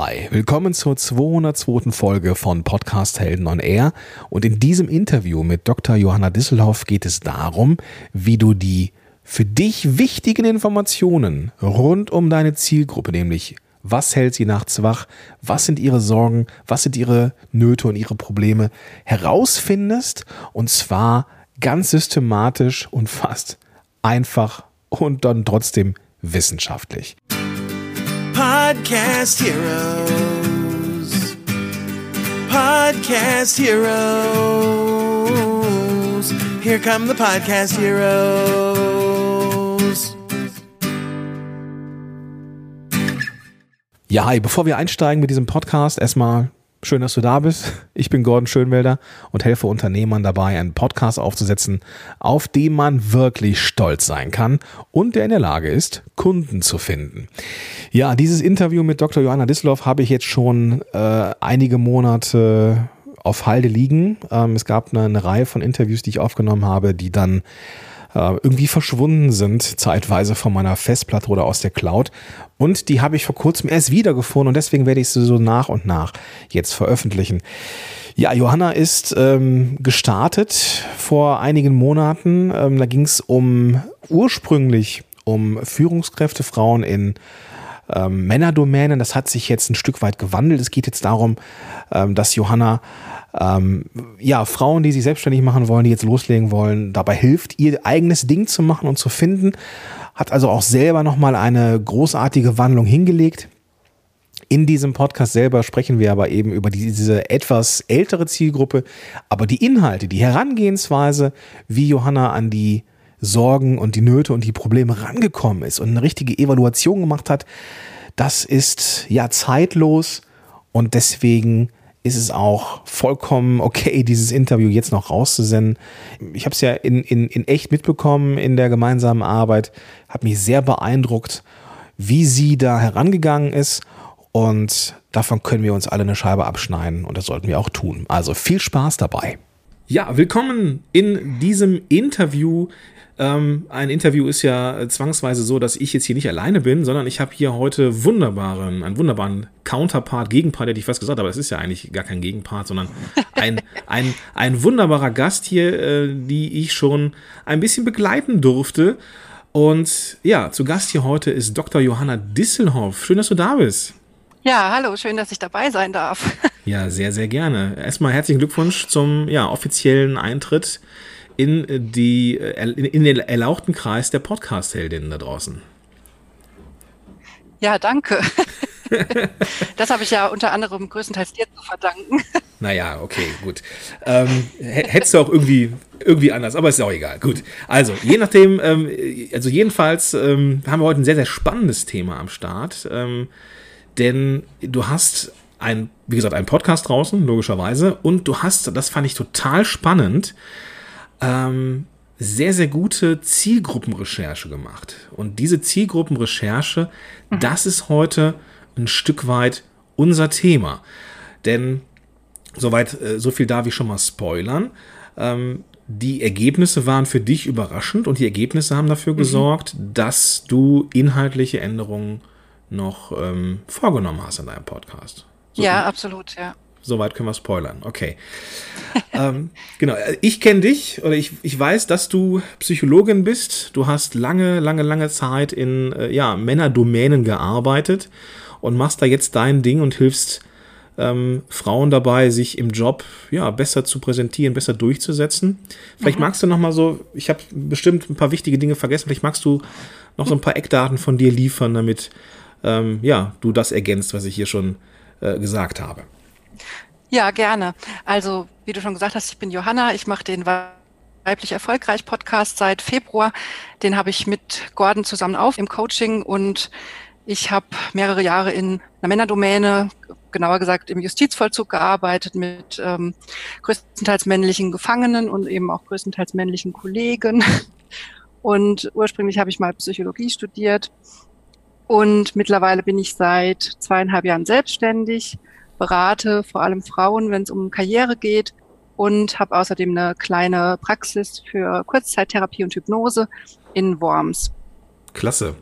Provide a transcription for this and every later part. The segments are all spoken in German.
Hi, willkommen zur 202. Folge von Podcast Helden on Air. Und in diesem Interview mit Dr. Johanna Disselhoff geht es darum, wie du die für dich wichtigen Informationen rund um deine Zielgruppe, nämlich was hält sie nachts wach, was sind ihre Sorgen, was sind ihre Nöte und ihre Probleme, herausfindest und zwar ganz systematisch und fast einfach und dann trotzdem wissenschaftlich. Podcast Heroes. Podcast Heroes. Here come the Podcast Heroes. Ja, hi, bevor wir einsteigen mit diesem Podcast, erstmal Schön, dass du da bist. Ich bin Gordon Schönwelder und helfe Unternehmern dabei, einen Podcast aufzusetzen, auf dem man wirklich stolz sein kann und der in der Lage ist, Kunden zu finden. Ja, dieses Interview mit Dr. Johanna Disloff habe ich jetzt schon äh, einige Monate auf Halde liegen. Ähm, es gab eine, eine Reihe von Interviews, die ich aufgenommen habe, die dann äh, irgendwie verschwunden sind, zeitweise von meiner Festplatte oder aus der Cloud. Und die habe ich vor kurzem erst wiedergefunden und deswegen werde ich sie so nach und nach jetzt veröffentlichen. Ja, Johanna ist ähm, gestartet vor einigen Monaten. Ähm, da ging es um ursprünglich um Führungskräfte, Frauen in ähm, Männerdomänen. Das hat sich jetzt ein Stück weit gewandelt. Es geht jetzt darum, ähm, dass Johanna ähm, ja, Frauen, die sich selbstständig machen wollen, die jetzt loslegen wollen, dabei hilft, ihr eigenes Ding zu machen und zu finden. Hat also auch selber nochmal eine großartige Wandlung hingelegt. In diesem Podcast selber sprechen wir aber eben über diese etwas ältere Zielgruppe, aber die Inhalte, die Herangehensweise, wie Johanna an die Sorgen und die Nöte und die Probleme rangekommen ist und eine richtige Evaluation gemacht hat, das ist ja zeitlos und deswegen ist es auch vollkommen okay, dieses Interview jetzt noch rauszusenden. Ich habe es ja in, in, in echt mitbekommen in der gemeinsamen Arbeit, habe mich sehr beeindruckt, wie sie da herangegangen ist und davon können wir uns alle eine Scheibe abschneiden und das sollten wir auch tun. Also viel Spaß dabei. Ja, willkommen in diesem Interview ähm, ein Interview ist ja zwangsweise so, dass ich jetzt hier nicht alleine bin, sondern ich habe hier heute wunderbaren, einen wunderbaren Counterpart, Gegenpart, hätte ich fast gesagt, aber es ist ja eigentlich gar kein Gegenpart, sondern ein, ein, ein wunderbarer Gast hier, äh, die ich schon ein bisschen begleiten durfte. Und ja, zu Gast hier heute ist Dr. Johanna Disselhoff. Schön, dass du da bist. Ja, hallo, schön, dass ich dabei sein darf. Ja, sehr, sehr gerne. Erstmal herzlichen Glückwunsch zum ja, offiziellen Eintritt in, die, in den erlauchten Kreis der Podcast-Heldinnen da draußen. Ja, danke. das habe ich ja unter anderem größtenteils dir zu verdanken. Naja, okay, gut. Ähm, hättest du auch irgendwie, irgendwie anders, aber ist auch egal. Gut. Also, je nachdem, ähm, also jedenfalls ähm, haben wir heute ein sehr, sehr spannendes Thema am Start. Ähm, denn du hast ein, wie gesagt, einen Podcast draußen, logischerweise, und du hast, das fand ich total spannend, ähm, sehr, sehr gute Zielgruppenrecherche gemacht. Und diese Zielgruppenrecherche, mhm. das ist heute ein Stück weit unser Thema. Denn soweit, äh, so viel darf ich schon mal spoilern. Ähm, die Ergebnisse waren für dich überraschend und die Ergebnisse haben dafür mhm. gesorgt, dass du inhaltliche Änderungen noch ähm, vorgenommen hast in deinem Podcast. So ja, absolut, ja. Soweit können wir spoilern. Okay. ähm, genau. Ich kenne dich oder ich, ich weiß, dass du Psychologin bist. Du hast lange, lange, lange Zeit in äh, ja, Männerdomänen gearbeitet und machst da jetzt dein Ding und hilfst ähm, Frauen dabei, sich im Job ja, besser zu präsentieren, besser durchzusetzen. Vielleicht mhm. magst du noch mal so, ich habe bestimmt ein paar wichtige Dinge vergessen, vielleicht magst du noch so ein paar Eckdaten von dir liefern, damit ähm, ja, du das ergänzt, was ich hier schon äh, gesagt habe. Ja, gerne. Also, wie du schon gesagt hast, ich bin Johanna. Ich mache den Weiblich Erfolgreich Podcast seit Februar. Den habe ich mit Gordon zusammen auf im Coaching und ich habe mehrere Jahre in einer Männerdomäne, genauer gesagt im Justizvollzug gearbeitet mit ähm, größtenteils männlichen Gefangenen und eben auch größtenteils männlichen Kollegen. Und ursprünglich habe ich mal Psychologie studiert und mittlerweile bin ich seit zweieinhalb Jahren selbstständig berate vor allem Frauen, wenn es um Karriere geht und habe außerdem eine kleine Praxis für Kurzzeittherapie und Hypnose in Worms. Klasse.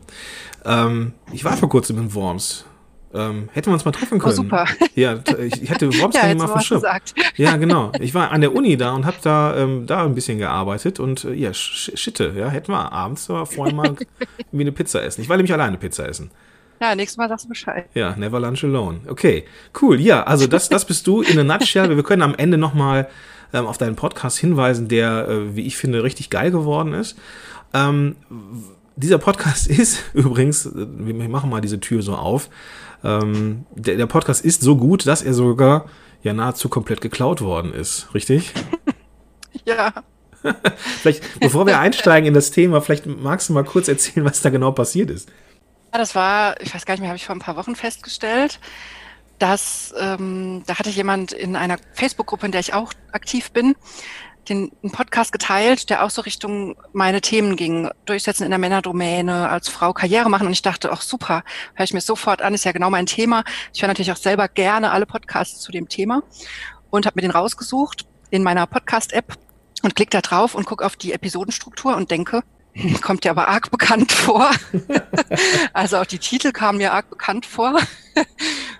Ähm, ich war vor kurzem in Worms. Ähm, hätten wir uns mal treffen Oh, können. super. Ja, ich hatte überhaupt Ja, mal gesagt. Ja, genau. Ich war an der Uni da und habe da, ähm, da ein bisschen gearbeitet und äh, ja, sch Schitte, ja, hätten wir abends aber vorher mal irgendwie eine Pizza essen. Ich war nämlich alleine Pizza essen. Ja, nächstes Mal sagst du Bescheid. Ja, never lunch alone. Okay, cool. Ja, also das, das bist du in a nutshell. Wir können am Ende nochmal ähm, auf deinen Podcast hinweisen, der, äh, wie ich finde, richtig geil geworden ist. Ähm, dieser Podcast ist übrigens, äh, wir machen mal diese Tür so auf, ähm, der, der Podcast ist so gut, dass er sogar ja nahezu komplett geklaut worden ist, richtig? Ja. Vielleicht, bevor wir einsteigen in das Thema, vielleicht magst du mal kurz erzählen, was da genau passiert ist. Das war, ich weiß gar nicht mehr, habe ich vor ein paar Wochen festgestellt, dass ähm, da hatte jemand in einer Facebook-Gruppe, in der ich auch aktiv bin, den einen Podcast geteilt, der auch so Richtung meine Themen ging. Durchsetzen in der Männerdomäne, als Frau Karriere machen. Und ich dachte, ach super, höre ich mir sofort an, ist ja genau mein Thema. Ich höre natürlich auch selber gerne alle Podcasts zu dem Thema und habe mir den rausgesucht in meiner Podcast-App und klick da drauf und gucke auf die Episodenstruktur und denke, kommt dir aber arg bekannt vor. also auch die Titel kamen mir arg bekannt vor.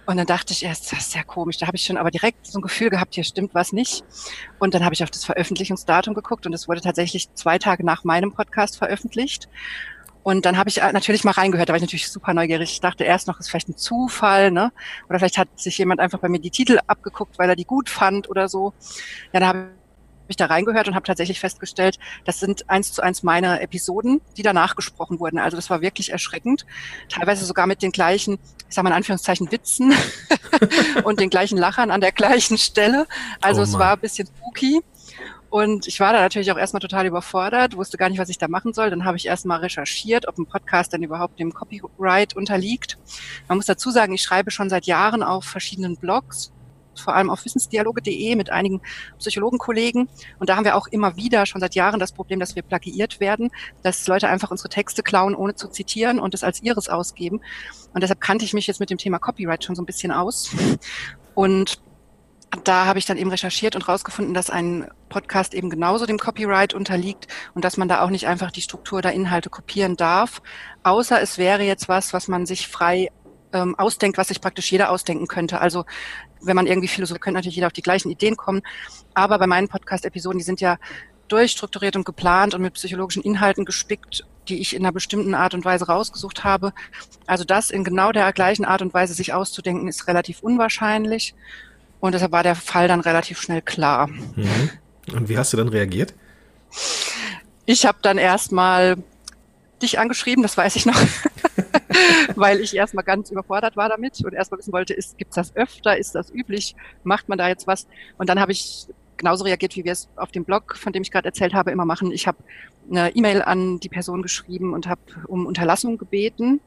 Und dann dachte ich erst, das ist ja komisch. Da habe ich schon aber direkt so ein Gefühl gehabt, hier stimmt was nicht. Und dann habe ich auf das Veröffentlichungsdatum geguckt und es wurde tatsächlich zwei Tage nach meinem Podcast veröffentlicht. Und dann habe ich äh, natürlich mal reingehört, da war ich natürlich super neugierig. Ich dachte erst noch, ist vielleicht ein Zufall, ne? Oder vielleicht hat sich jemand einfach bei mir die Titel abgeguckt, weil er die gut fand oder so. Ja, da habe ich da reingehört und habe tatsächlich festgestellt, das sind eins zu eins meine Episoden, die danach gesprochen wurden. Also das war wirklich erschreckend. Teilweise sogar mit den gleichen, ich sage mal in Anführungszeichen, Witzen und den gleichen Lachern an der gleichen Stelle. Also Oh es war ein bisschen spooky. Und ich war da natürlich auch erstmal total überfordert, wusste gar nicht, was ich da machen soll. Dann habe ich erstmal recherchiert, ob ein Podcast denn überhaupt dem Copyright unterliegt. Man muss dazu sagen, ich schreibe schon seit Jahren auf verschiedenen Blogs, vor allem auf wissensdialoge.de mit einigen Psychologenkollegen. Und da haben wir auch immer wieder schon seit Jahren das Problem, dass wir plagiiert werden, dass Leute einfach unsere Texte klauen, ohne zu zitieren und es als ihres ausgeben. Und deshalb kannte ich mich jetzt mit dem Thema Copyright schon so ein bisschen aus. Und da habe ich dann eben recherchiert und rausgefunden, dass ein Podcast eben genauso dem Copyright unterliegt und dass man da auch nicht einfach die Struktur der Inhalte kopieren darf, außer es wäre jetzt was, was man sich frei ähm, ausdenkt, was sich praktisch jeder ausdenken könnte. Also wenn man irgendwie philosophiert, könnte natürlich jeder auf die gleichen Ideen kommen. Aber bei meinen Podcast-Episoden, die sind ja durchstrukturiert und geplant und mit psychologischen Inhalten gespickt, die ich in einer bestimmten Art und Weise rausgesucht habe. Also das in genau der gleichen Art und Weise sich auszudenken, ist relativ unwahrscheinlich. Und deshalb war der Fall dann relativ schnell klar. Mhm. Und wie hast du dann reagiert? Ich habe dann erstmal dich angeschrieben, das weiß ich noch, weil ich erstmal ganz überfordert war damit und erstmal wissen wollte, ist, gibt's das öfter, ist das üblich, macht man da jetzt was? Und dann habe ich genauso reagiert, wie wir es auf dem Blog, von dem ich gerade erzählt habe, immer machen. Ich habe eine E-Mail an die Person geschrieben und habe um Unterlassung gebeten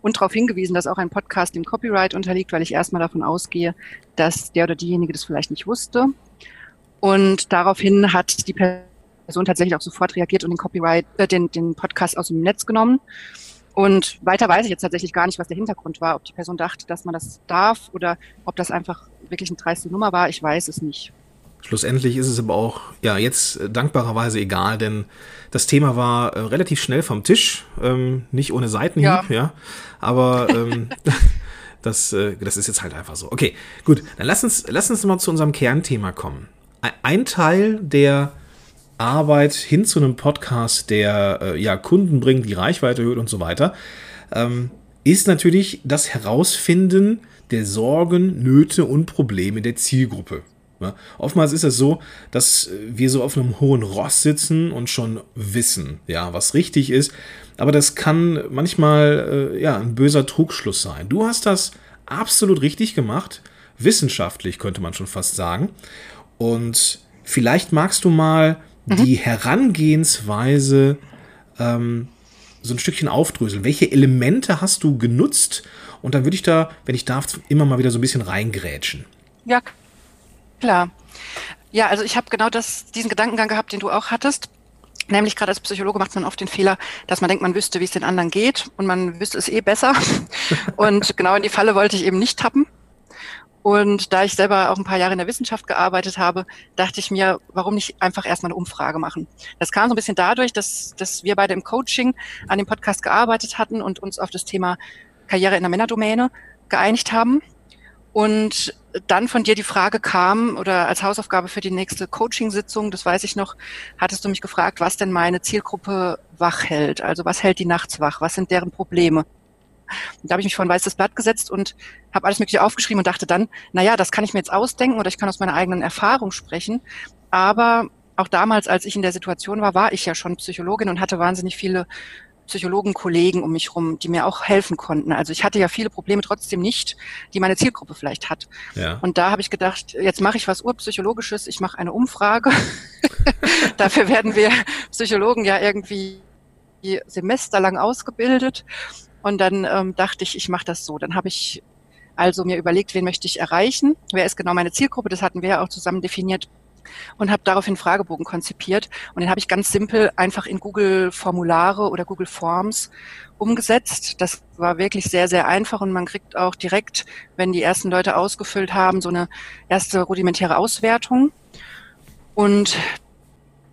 und darauf hingewiesen, dass auch ein Podcast dem Copyright unterliegt, weil ich erstmal davon ausgehe, dass der oder diejenige das vielleicht nicht wusste. Und daraufhin hat die Person tatsächlich auch sofort reagiert und den Copyright, äh, den, den Podcast aus dem Netz genommen. Und weiter weiß ich jetzt tatsächlich gar nicht, was der Hintergrund war, ob die Person dachte, dass man das darf oder ob das einfach wirklich eine dreiste Nummer war. Ich weiß es nicht. Schlussendlich ist es aber auch, ja, jetzt äh, dankbarerweise egal, denn das Thema war äh, relativ schnell vom Tisch, ähm, nicht ohne Seitenhieb, ja, Ja. aber ähm, das, äh, das ist jetzt halt einfach so. Okay, gut, dann lass uns, lass uns mal zu unserem Kernthema kommen. Ein- Ein Teil der Arbeit hin zu einem Podcast, der äh, ja Kunden bringt, die Reichweite erhöht und so weiter, ähm, ist natürlich das Herausfinden der Sorgen, Nöte und Probleme der Zielgruppe. Ja, oftmals ist es so, dass wir so auf einem hohen Ross sitzen und schon wissen, ja, was richtig ist. Aber das kann manchmal äh, ja ein böser Trugschluss sein. Du hast das absolut richtig gemacht, wissenschaftlich könnte man schon fast sagen. Und vielleicht magst du mal die Herangehensweise ähm, so ein Stückchen aufdröseln. Welche Elemente hast du genutzt? Und dann würde ich da, wenn ich darf, immer mal wieder so ein bisschen reingrätschen. Ja, klar. Ja, also ich habe genau das, diesen Gedankengang gehabt, den du auch hattest. Nämlich gerade als Psychologe macht man oft den Fehler, dass man denkt, man wüsste, wie es den anderen geht und man wüsste es eh besser. Und genau in die Falle wollte ich eben nicht tappen. Und da ich selber auch ein paar Jahre in der Wissenschaft gearbeitet habe, dachte ich mir, warum nicht einfach erstmal eine Umfrage machen? Das kam so ein bisschen dadurch, dass, dass wir beide im Coaching an dem Podcast gearbeitet hatten und uns auf das Thema Karriere in der Männerdomäne geeinigt haben. Und dann von dir die Frage kam oder als Hausaufgabe für die nächste Coaching-Sitzung, das weiß ich noch, hattest du mich gefragt, was denn meine Zielgruppe wach hält. Also was hält die nachts wach? Was sind deren Probleme? Und da habe ich mich vor ein weißes Blatt gesetzt und habe alles Mögliche aufgeschrieben und dachte dann, na ja, das kann ich mir jetzt ausdenken oder ich kann aus meiner eigenen Erfahrung sprechen. Aber auch damals, als ich in der Situation war, war ich ja schon Psychologin und hatte wahnsinnig viele Psychologenkollegen um mich rum, die mir auch helfen konnten. Also ich hatte ja viele Probleme trotzdem nicht, die meine Zielgruppe vielleicht hat. Ja. Und da habe ich gedacht, jetzt mache ich was urpsychologisches, ich mache eine Umfrage. Dafür werden wir Psychologen ja irgendwie semesterlang ausgebildet. Und dann ähm, dachte ich, ich mache das so. Dann habe ich also mir überlegt, wen möchte ich erreichen? Wer ist genau meine Zielgruppe? Das hatten wir ja auch zusammen definiert und habe daraufhin Fragebogen konzipiert. Und den habe ich ganz simpel einfach in Google Formulare oder Google Forms umgesetzt. Das war wirklich sehr, sehr einfach und man kriegt auch direkt, wenn die ersten Leute ausgefüllt haben, so eine erste rudimentäre Auswertung. Und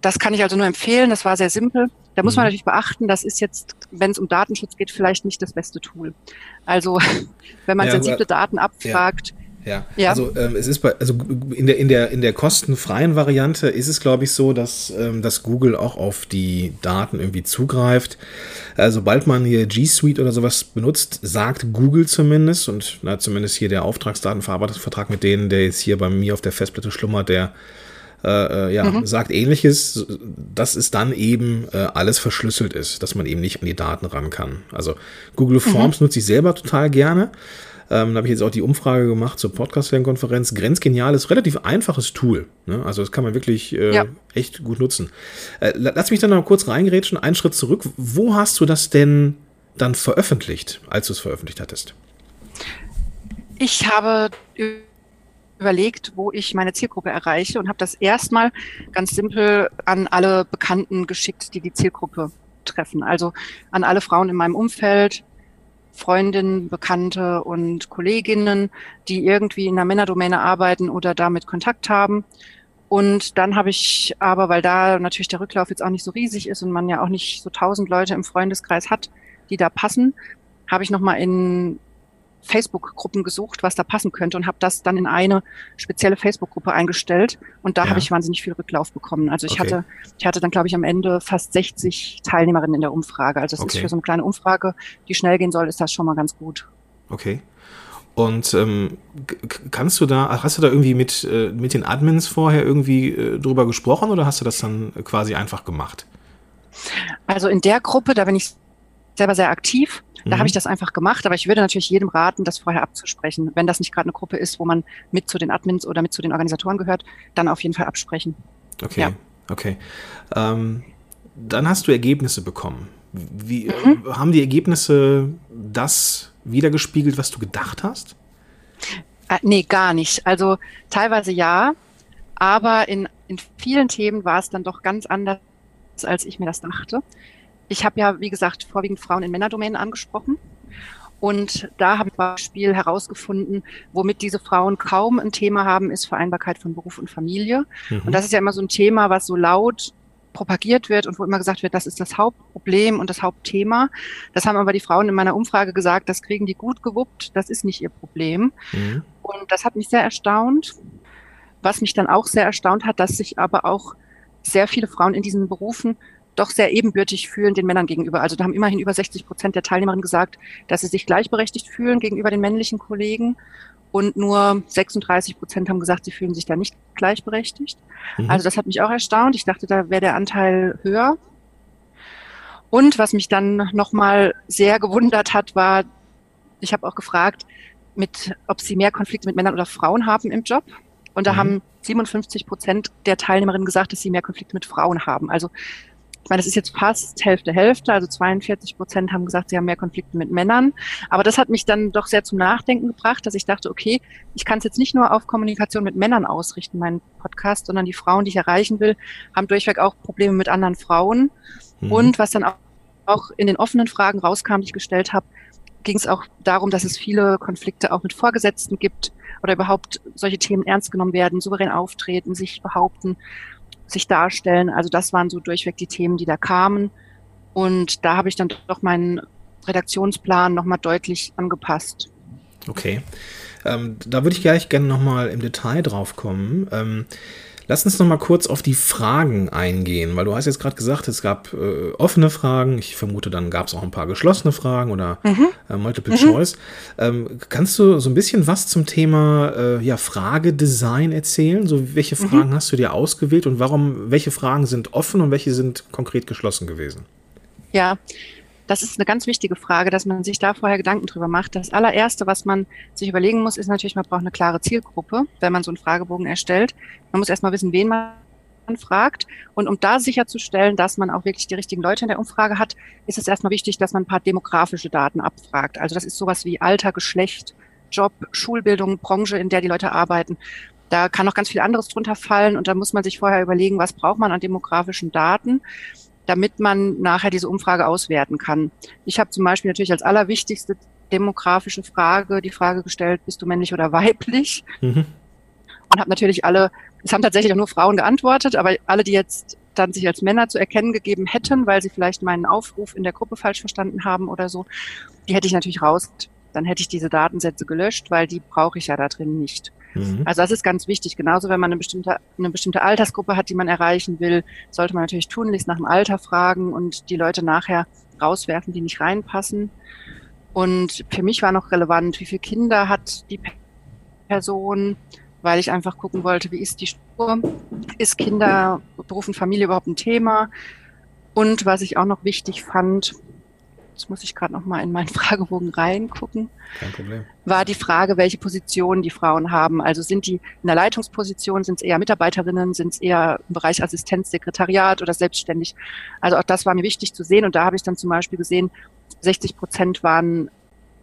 das kann ich also nur empfehlen. Das war sehr simpel. Da muss man mhm. natürlich beachten, das ist jetzt, wenn es um Datenschutz geht, vielleicht nicht das beste Tool. Also wenn man ja, sensible Daten abfragt, ja ja, ja. also ähm, es ist bei, also in der, in der, in der kostenfreien Variante ist es, glaube ich, so, dass, ähm, dass Google auch auf die Daten irgendwie zugreift. Also, sobald man hier G Suite oder sowas benutzt, sagt Google zumindest, und na, zumindest hier der Auftragsdatenverarbeitungsvertrag mit denen, der jetzt hier bei mir auf der Festplatte schlummert, der äh, äh, ja, mhm. sagt ähnliches, dass es dann eben äh, alles verschlüsselt ist, dass man eben nicht an die Daten ran kann. Also Google mhm. Forms mhm. nutze ich selber total gerne. Ähm, da habe ich jetzt auch die Umfrage gemacht zur Podcast-Lernkonferenz. Grenzgeniales, relativ einfaches Tool. Ne? Also das kann man wirklich äh, ja. echt gut nutzen. Äh, lass mich dann noch kurz reingerätschen, einen Schritt zurück. Wo hast du das denn dann veröffentlicht, als du es veröffentlicht hattest? Ich habe überlegt, wo ich meine Zielgruppe erreiche und habe das erstmal ganz simpel an alle Bekannten geschickt, die die Zielgruppe treffen. Also an alle Frauen in meinem Umfeld, Freundinnen, Bekannte und Kolleginnen, die irgendwie in der Männerdomäne arbeiten oder damit Kontakt haben. Und dann habe ich aber, weil da natürlich der Rücklauf jetzt auch nicht so riesig ist und man ja auch nicht so tausend Leute im Freundeskreis hat, die da passen, habe ich nochmal in Facebook-Gruppen gesucht, was da passen könnte und habe das dann in eine spezielle Facebook-Gruppe eingestellt und da ja. habe ich wahnsinnig viel Rücklauf bekommen. Also ich okay. hatte, ich hatte dann glaube ich am Ende fast 60 Teilnehmerinnen in der Umfrage. Also es okay. ist für so eine kleine Umfrage, die schnell gehen soll, ist das schon mal ganz gut. Okay. Und ähm, kannst du da, hast du da irgendwie mit, äh, mit den Admins vorher irgendwie äh, drüber gesprochen oder hast du das dann quasi einfach gemacht? Also in der Gruppe, da bin ich selber sehr aktiv. Da mhm. habe ich das einfach gemacht, aber ich würde natürlich jedem raten, das vorher abzusprechen. Wenn das nicht gerade eine Gruppe ist, wo man mit zu den Admins oder mit zu den Organisatoren gehört, dann auf jeden Fall absprechen. Okay, ja. okay. Ähm, dann hast du Ergebnisse bekommen. Wie mhm. haben die Ergebnisse das wiedergespiegelt, was du gedacht hast? Äh, nee, gar nicht. Also teilweise ja, aber in, in vielen Themen war es dann doch ganz anders, als ich mir das dachte. Ich habe ja, wie gesagt, vorwiegend Frauen in Männerdomänen angesprochen. Und da habe ich zum Beispiel herausgefunden, womit diese Frauen kaum ein Thema haben, ist Vereinbarkeit von Beruf und Familie. Mhm. Und das ist ja immer so ein Thema, was so laut propagiert wird und wo immer gesagt wird, das ist das Hauptproblem und das Hauptthema. Das haben aber die Frauen in meiner Umfrage gesagt, das kriegen die gut gewuppt, das ist nicht ihr Problem. Mhm. Und das hat mich sehr erstaunt. Was mich dann auch sehr erstaunt hat, dass sich aber auch sehr viele Frauen in diesen Berufen doch sehr ebenbürtig fühlen den Männern gegenüber. Also da haben immerhin über 60 Prozent der Teilnehmerinnen gesagt, dass sie sich gleichberechtigt fühlen gegenüber den männlichen Kollegen. Und nur 36 Prozent haben gesagt, sie fühlen sich da nicht gleichberechtigt. Mhm. Also das hat mich auch erstaunt. Ich dachte, da wäre der Anteil höher. Und was mich dann nochmal sehr gewundert hat, war, ich habe auch gefragt, mit, ob sie mehr Konflikte mit Männern oder Frauen haben im Job. Und da mhm. haben 57 Prozent der Teilnehmerinnen gesagt, dass sie mehr Konflikte mit Frauen haben. Also ich meine, das ist jetzt fast Hälfte, Hälfte, also 42 Prozent haben gesagt, sie haben mehr Konflikte mit Männern. Aber das hat mich dann doch sehr zum Nachdenken gebracht, dass ich dachte, okay, ich kann es jetzt nicht nur auf Kommunikation mit Männern ausrichten, meinen Podcast, sondern die Frauen, die ich erreichen will, haben durchweg auch Probleme mit anderen Frauen. Mhm. Und was dann auch, auch in den offenen Fragen rauskam, die ich gestellt habe, ging es auch darum, dass es viele Konflikte auch mit Vorgesetzten gibt oder überhaupt solche Themen ernst genommen werden, souverän auftreten, sich behaupten sich darstellen. Also das waren so durchweg die Themen, die da kamen. Und da habe ich dann doch meinen Redaktionsplan nochmal deutlich angepasst. Okay. Ähm, da würde ich gleich gerne nochmal im Detail drauf kommen. Ähm, lass uns nochmal kurz auf die Fragen eingehen, weil du hast jetzt gerade gesagt, es gab äh, offene Fragen. Ich vermute, dann gab es auch ein paar geschlossene Fragen oder Mhm. äh, Multiple Choice. Ähm, kannst du so ein bisschen was zum Thema äh, ja, Fragedesign erzählen? So, welche Mhm. Fragen hast du dir ausgewählt und warum, welche Fragen sind offen und welche sind konkret geschlossen gewesen? Ja, das ist eine ganz wichtige Frage, dass man sich da vorher Gedanken drüber macht. Das allererste, was man sich überlegen muss, ist natürlich, man braucht eine klare Zielgruppe, wenn man so einen Fragebogen erstellt. Man muss erstmal wissen, wen man fragt. Und um da sicherzustellen, dass man auch wirklich die richtigen Leute in der Umfrage hat, ist es erstmal wichtig, dass man ein paar demografische Daten abfragt. Also das ist sowas wie Alter, Geschlecht, Job, Schulbildung, Branche, in der die Leute arbeiten. Da kann noch ganz viel anderes drunter fallen und da muss man sich vorher überlegen, was braucht man an demografischen Daten, damit man nachher diese Umfrage auswerten kann. Ich habe zum Beispiel natürlich als allerwichtigste demografische Frage die Frage gestellt, bist du männlich oder weiblich? Mhm. Und habe natürlich alle, es haben tatsächlich auch nur Frauen geantwortet, aber alle, die jetzt dann sich als Männer zu erkennen gegeben hätten, weil sie vielleicht meinen Aufruf in der Gruppe falsch verstanden haben oder so, die hätte ich natürlich raus. Dann hätte ich diese Datensätze gelöscht, weil die brauche ich ja da drin nicht. Mhm. Also das ist ganz wichtig. Genauso, wenn man eine bestimmte, eine bestimmte Altersgruppe hat, die man erreichen will, sollte man natürlich tunlichst nach dem Alter fragen und die Leute nachher rauswerfen, die nicht reinpassen. Und für mich war noch relevant, wie viele Kinder hat die Person, weil ich einfach gucken wollte, wie ist die Spur, ist Kinder, Beruf und Familie überhaupt ein Thema? Und was ich auch noch wichtig fand, jetzt muss ich gerade noch mal in meinen Fragebogen reingucken, Kein Problem. war die Frage, welche Positionen die Frauen haben. Also sind die in der Leitungsposition, sind es eher Mitarbeiterinnen, sind es eher im Bereich Assistenz, Sekretariat oder selbstständig. Also auch das war mir wichtig zu sehen. Und da habe ich dann zum Beispiel gesehen, 60 Prozent waren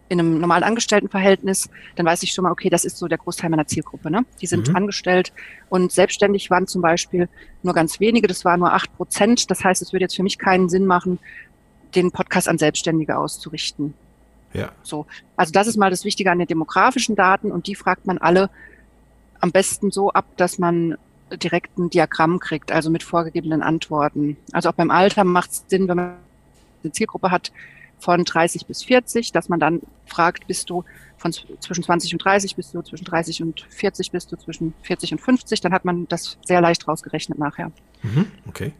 in einem normalen Angestelltenverhältnis, dann weiß ich schon mal, okay, das ist so der Großteil meiner Zielgruppe. Ne? Die sind Mhm. angestellt und selbstständig waren zum Beispiel nur ganz wenige, das waren nur acht Prozent. Das heißt, es würde jetzt für mich keinen Sinn machen, den Podcast an Selbstständige auszurichten. Ja. So. Also das ist mal das Wichtige an den demografischen Daten und die fragt man alle am besten so ab, dass man direkt ein Diagramm kriegt, also mit vorgegebenen Antworten. Also auch beim Alter macht es Sinn, wenn man eine Zielgruppe hat von 30 bis 40, dass man dann fragt, bist du von zwischen 20 und 30, bist du zwischen 30 und 40, bist du zwischen 40 und 50, dann hat man das sehr leicht rausgerechnet nachher. Mhm. Okay.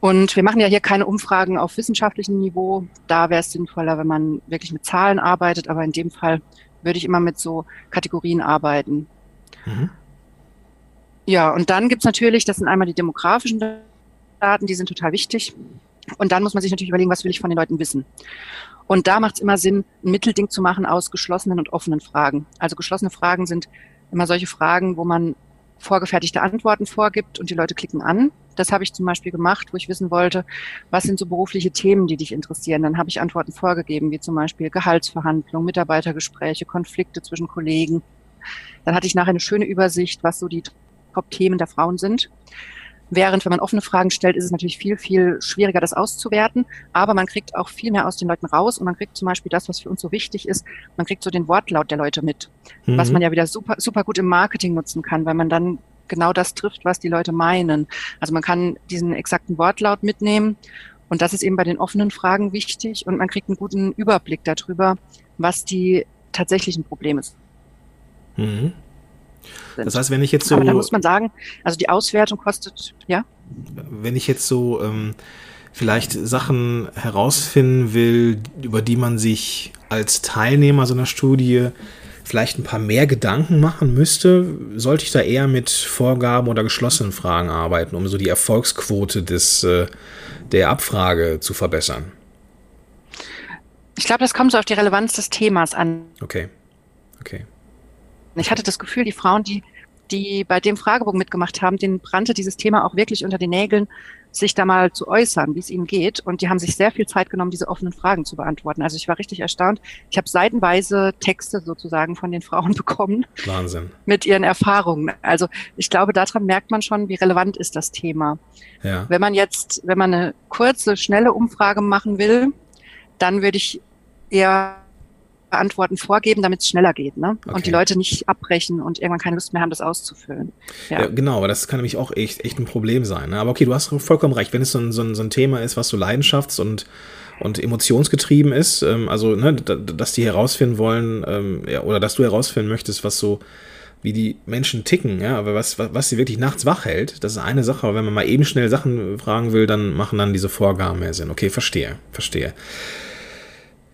Und wir machen ja hier keine Umfragen auf wissenschaftlichem Niveau. Da wäre es sinnvoller, wenn man wirklich mit Zahlen arbeitet. Aber in dem Fall würde ich immer mit so Kategorien arbeiten. Mhm. Ja, und dann gibt's natürlich, das sind einmal die demografischen Daten, die sind total wichtig. Und dann muss man sich natürlich überlegen, was will ich von den Leuten wissen. Und da macht es immer Sinn, ein Mittelding zu machen aus geschlossenen und offenen Fragen. Also geschlossene Fragen sind immer solche Fragen, wo man vorgefertigte Antworten vorgibt und die Leute klicken an. Das habe ich zum Beispiel gemacht, wo ich wissen wollte, was sind so berufliche Themen, die dich interessieren. Dann habe ich Antworten vorgegeben, wie zum Beispiel Gehaltsverhandlungen, Mitarbeitergespräche, Konflikte zwischen Kollegen. Dann hatte ich nachher eine schöne Übersicht, was so die Top-Themen der Frauen sind. Während, wenn man offene Fragen stellt, ist es natürlich viel, viel schwieriger, das auszuwerten. Aber man kriegt auch viel mehr aus den Leuten raus und man kriegt zum Beispiel das, was für uns so wichtig ist. Man kriegt so den Wortlaut der Leute mit, was Mhm. man ja wieder super, super gut im Marketing nutzen kann, weil man dann genau das trifft, was die Leute meinen. Also man kann diesen exakten Wortlaut mitnehmen und das ist eben bei den offenen Fragen wichtig und man kriegt einen guten Überblick darüber, was die tatsächlichen Probleme sind. Mhm. Das heißt, wenn ich jetzt so, Aber da muss man sagen, also die Auswertung kostet, ja, wenn ich jetzt so ähm, vielleicht Sachen herausfinden will, über die man sich als Teilnehmer so einer Studie vielleicht ein paar mehr Gedanken machen müsste, sollte ich da eher mit Vorgaben oder geschlossenen Fragen arbeiten, um so die Erfolgsquote des, äh, der Abfrage zu verbessern. ich glaube, das kommt so auf die Relevanz des Themas an. Okay. Okay. Ich hatte das Gefühl, die Frauen, die, die bei dem Fragebogen mitgemacht haben, denen brannte dieses Thema auch wirklich unter den Nägeln, sich da mal zu äußern, wie es ihnen geht. Und die haben sich sehr viel Zeit genommen, diese offenen Fragen zu beantworten. Also ich war richtig erstaunt. Ich habe seitenweise Texte sozusagen von den Frauen bekommen Wahnsinn. mit ihren Erfahrungen. Also ich glaube, daran merkt man schon, wie relevant ist das Thema. Ja. Wenn man jetzt, wenn man eine kurze, schnelle Umfrage machen will, dann würde ich eher Antworten vorgeben, damit es schneller geht, ne? Okay. Und die Leute nicht abbrechen und irgendwann keine Lust mehr haben, das auszufüllen. Ja. Ja. genau, aber das kann nämlich auch echt, echt ein Problem sein. Ne? Aber okay, du hast vollkommen recht. Wenn es so ein, so, ein, so ein Thema ist, was du leidenschafts- und, und emotionsgetrieben ist. Ähm, also, ne, dass die herausfinden wollen, ähm, ja, oder dass du herausfinden möchtest, was so wie die Menschen ticken, ja, aber was, was, was sie wirklich nachts wach hält, das ist eine Sache, aber wenn man mal eben schnell Sachen fragen will, dann machen dann diese Vorgaben mehr Sinn. Okay, verstehe, verstehe.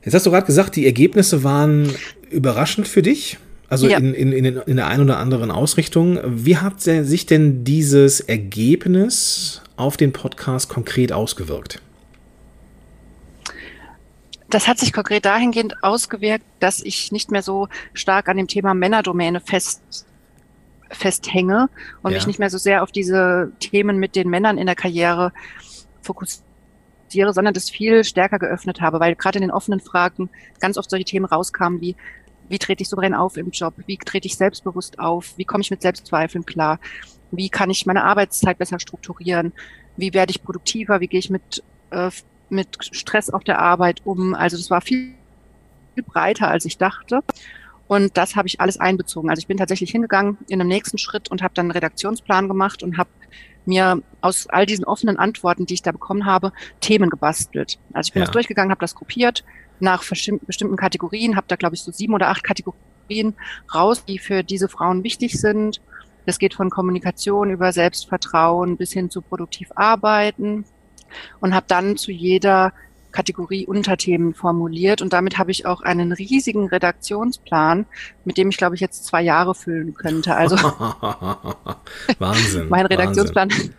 Jetzt hast du gerade gesagt, die Ergebnisse waren überraschend für dich. Also ja. in, in, in, in der einen oder anderen Ausrichtung. Wie hat sich denn dieses Ergebnis auf den Podcast konkret ausgewirkt? Das hat sich konkret dahingehend ausgewirkt, dass ich nicht mehr so stark an dem Thema Männerdomäne fest, festhänge und ja. mich nicht mehr so sehr auf diese Themen mit den Männern in der Karriere fokussiere, sondern das viel stärker geöffnet habe, weil gerade in den offenen Fragen ganz oft solche Themen rauskamen wie, wie trete ich souverän auf im Job? Wie trete ich selbstbewusst auf? Wie komme ich mit Selbstzweifeln klar? Wie kann ich meine Arbeitszeit besser strukturieren? Wie werde ich produktiver? Wie gehe ich mit äh, mit Stress auf der Arbeit um. Also das war viel, viel breiter, als ich dachte. Und das habe ich alles einbezogen. Also ich bin tatsächlich hingegangen in einem nächsten Schritt und habe dann einen Redaktionsplan gemacht und habe mir aus all diesen offenen Antworten, die ich da bekommen habe, Themen gebastelt. Also ich bin ja. das durchgegangen, habe das kopiert nach bestimmten Kategorien, habe da glaube ich so sieben oder acht Kategorien raus, die für diese Frauen wichtig sind. Das geht von Kommunikation über Selbstvertrauen bis hin zu produktiv arbeiten, und habe dann zu jeder Kategorie Unterthemen formuliert und damit habe ich auch einen riesigen Redaktionsplan, mit dem ich glaube ich jetzt zwei Jahre füllen könnte. Also Wahnsinn. mein Redaktionsplan. Wahnsinn.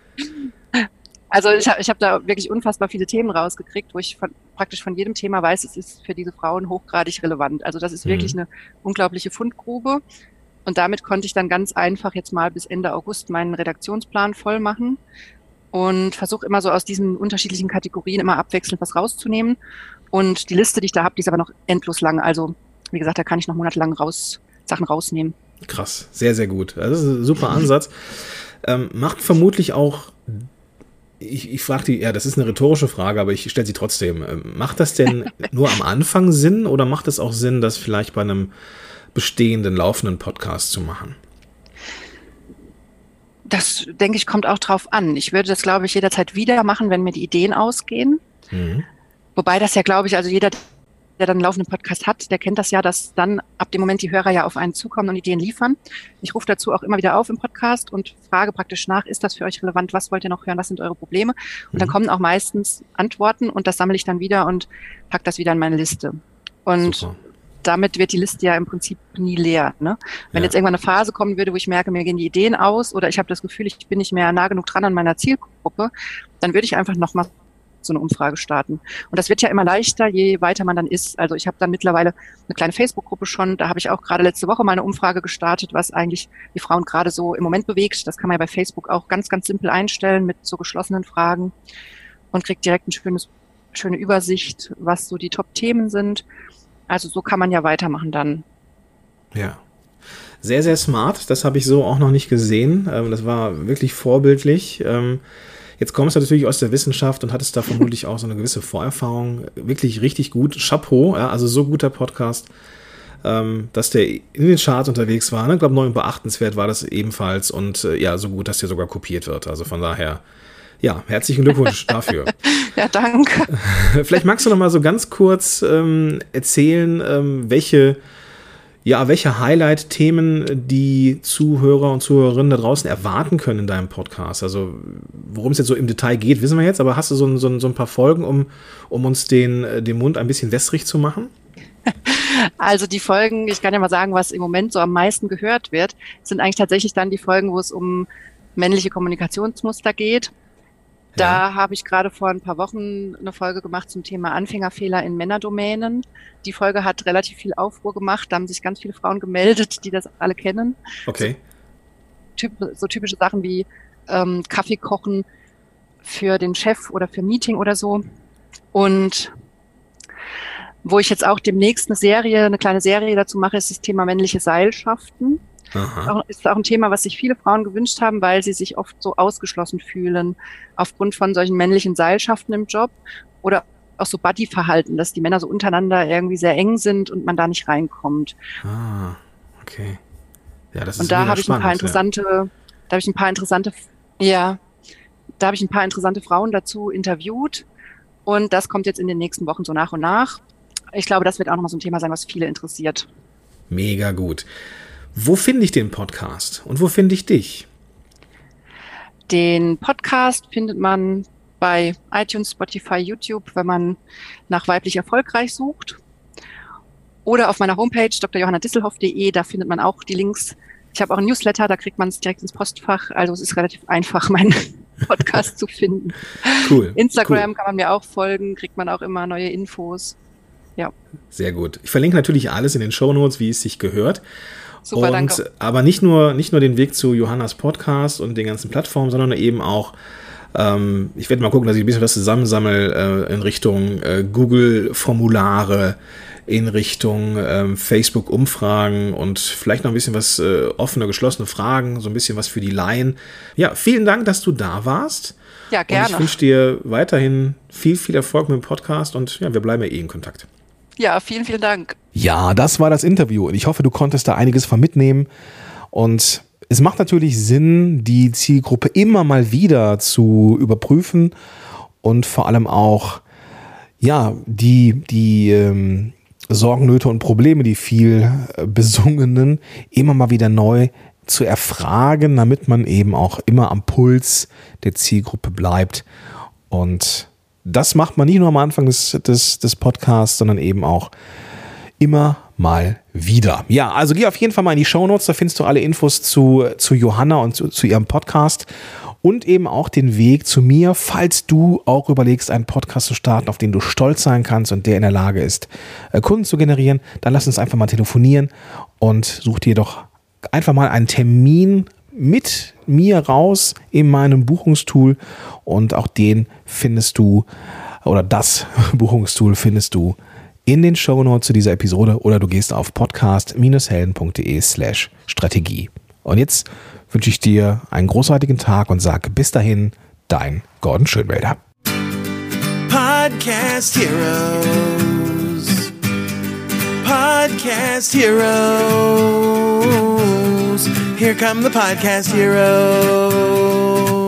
Also ich habe ich hab da wirklich unfassbar viele Themen rausgekriegt, wo ich von, praktisch von jedem Thema weiß, es ist für diese Frauen hochgradig relevant. Also das ist mhm. wirklich eine unglaubliche Fundgrube. Und damit konnte ich dann ganz einfach jetzt mal bis Ende August meinen Redaktionsplan voll machen und versuche immer so aus diesen unterschiedlichen Kategorien immer abwechselnd was rauszunehmen. Und die Liste, die ich da habe, die ist aber noch endlos lang. Also wie gesagt, da kann ich noch monatelang raus, Sachen rausnehmen. Krass, sehr, sehr gut. Das ist ein super Ansatz. Ähm, macht vermutlich auch, ich, ich frage die, ja, das ist eine rhetorische Frage, aber ich stelle sie trotzdem. Ähm, macht das denn nur am Anfang Sinn oder macht es auch Sinn, das vielleicht bei einem bestehenden, laufenden Podcast zu machen? Das, denke ich, kommt auch drauf an. Ich würde das, glaube ich, jederzeit wieder machen, wenn mir die Ideen ausgehen. Mhm. Wobei das ja, glaube ich, also jeder, der dann einen laufenden Podcast hat, der kennt das ja, dass dann ab dem Moment die Hörer ja auf einen zukommen und Ideen liefern. Ich rufe dazu auch immer wieder auf im Podcast und frage praktisch nach, ist das für euch relevant? Was wollt ihr noch hören? Was sind eure Probleme? Und mhm. dann kommen auch meistens Antworten und das sammle ich dann wieder und pack das wieder in meine Liste. Und Super damit wird die Liste ja im Prinzip nie leer. Ne? Wenn ja. jetzt irgendwann eine Phase kommen würde, wo ich merke, mir gehen die Ideen aus oder ich habe das Gefühl, ich bin nicht mehr nah genug dran an meiner Zielgruppe, dann würde ich einfach nochmal so eine Umfrage starten. Und das wird ja immer leichter, je weiter man dann ist. Also ich habe dann mittlerweile eine kleine Facebook-Gruppe schon. Da habe ich auch gerade letzte Woche mal eine Umfrage gestartet, was eigentlich die Frauen gerade so im Moment bewegt. Das kann man ja bei Facebook auch ganz, ganz simpel einstellen mit so geschlossenen Fragen und kriegt direkt ein schönes, schöne Übersicht, was so die Top-Themen sind. Also so kann man ja weitermachen dann. Ja. Sehr, sehr smart. Das habe ich so auch noch nicht gesehen. Ähm, das war wirklich vorbildlich. Ähm, jetzt kommst du natürlich aus der Wissenschaft und hattest da vermutlich auch so eine gewisse Vorerfahrung. Wirklich richtig gut. Chapeau, ja, also so guter Podcast, ähm, dass der in den Charts unterwegs war. Ich glaube, neu und beachtenswert war das ebenfalls und äh, ja, so gut, dass der sogar kopiert wird. Also von daher ja, herzlichen Glückwunsch dafür. ja, danke. Vielleicht magst du noch mal so ganz kurz ähm, erzählen, ähm, welche ja, welche Highlight-Themen die Zuhörer und Zuhörerinnen da draußen erwarten können in deinem Podcast? Also, worum es jetzt so im Detail geht, wissen wir jetzt, aber hast du so, so, so ein paar Folgen, um, um uns den, äh, den Mund ein bisschen wässrig zu machen? Also die Folgen, ich kann ja mal sagen, was im Moment so am meisten gehört wird, sind eigentlich tatsächlich dann die Folgen, wo es um männliche Kommunikationsmuster geht. Da ja. habe ich gerade vor ein paar Wochen eine Folge gemacht zum Thema Anfängerfehler in Männerdomänen. Die Folge hat relativ viel Aufruhr gemacht. Da haben sich ganz viele Frauen gemeldet, die das alle kennen. Okay. So, typ, so typische Sachen wie ähm, Kaffee kochen für den Chef oder für Meeting oder so. Und wo ich jetzt auch demnächst eine Serie, eine kleine Serie dazu mache, ist das Thema männliche Seilschaften. Aha. Ist auch ein Thema, was sich viele Frauen gewünscht haben, weil sie sich oft so ausgeschlossen fühlen aufgrund von solchen männlichen Seilschaften im Job oder auch so Buddy-Verhalten, dass die Männer so untereinander irgendwie sehr eng sind und man da nicht reinkommt. Ah, okay. Ja, das ist Und da habe ich ein paar interessante, ja. da habe ich ein paar interessante, ja, da habe ich ein paar interessante Frauen dazu interviewt Und das kommt jetzt in den nächsten Wochen so nach und nach. Ich glaube, das wird auch nochmal so ein Thema sein, was viele interessiert. Mega gut. Wo finde ich den Podcast und wo finde ich dich? Den Podcast findet man bei iTunes, Spotify, YouTube, wenn man nach weiblich erfolgreich sucht. Oder auf meiner Homepage drjohannadisselhoff.de, da findet man auch die Links. Ich habe auch ein Newsletter, da kriegt man es direkt ins Postfach. Also es ist relativ einfach, meinen Podcast zu finden. Cool. Instagram cool. kann man mir auch folgen, kriegt man auch immer neue Infos. Ja. Sehr gut. Ich verlinke natürlich alles in den Show Notes, wie es sich gehört. Super, und, danke. Aber nicht nur, nicht nur den Weg zu Johannas Podcast und den ganzen Plattformen, sondern eben auch, ähm, ich werde mal gucken, dass ich ein bisschen was zusammensammle äh, in Richtung äh, Google-Formulare, in Richtung ähm, Facebook-Umfragen und vielleicht noch ein bisschen was äh, offene, geschlossene Fragen, so ein bisschen was für die Laien. Ja, vielen Dank, dass du da warst. Ja, Und ich gerne. wünsche dir weiterhin viel, viel Erfolg mit dem Podcast und ja, wir bleiben ja eh in Kontakt. Ja, vielen, vielen Dank. Ja, das war das Interview und ich hoffe, du konntest da einiges von mitnehmen. Und es macht natürlich Sinn, die Zielgruppe immer mal wieder zu überprüfen und vor allem auch, ja, die, die ähm, Sorgen, und Probleme, die viel äh, besungenen, immer mal wieder neu zu erfragen, damit man eben auch immer am Puls der Zielgruppe bleibt. Und das macht man nicht nur am Anfang des, des, des Podcasts, sondern eben auch immer mal wieder. Ja, also geh auf jeden Fall mal in die Shownotes, da findest du alle Infos zu, zu Johanna und zu, zu ihrem Podcast und eben auch den Weg zu mir, falls du auch überlegst, einen Podcast zu starten, auf den du stolz sein kannst und der in der Lage ist, äh, Kunden zu generieren, dann lass uns einfach mal telefonieren und such dir doch einfach mal einen Termin mit mir raus in meinem Buchungstool und auch den findest du oder das Buchungstool findest du in den Shownotes zu dieser Episode oder du gehst auf podcast-helden.de slash Strategie. Und jetzt wünsche ich dir einen großartigen Tag und sage bis dahin, dein Gordon Schönwälder. Podcast Heroes. Podcast Heroes. Here come the Podcast Heroes.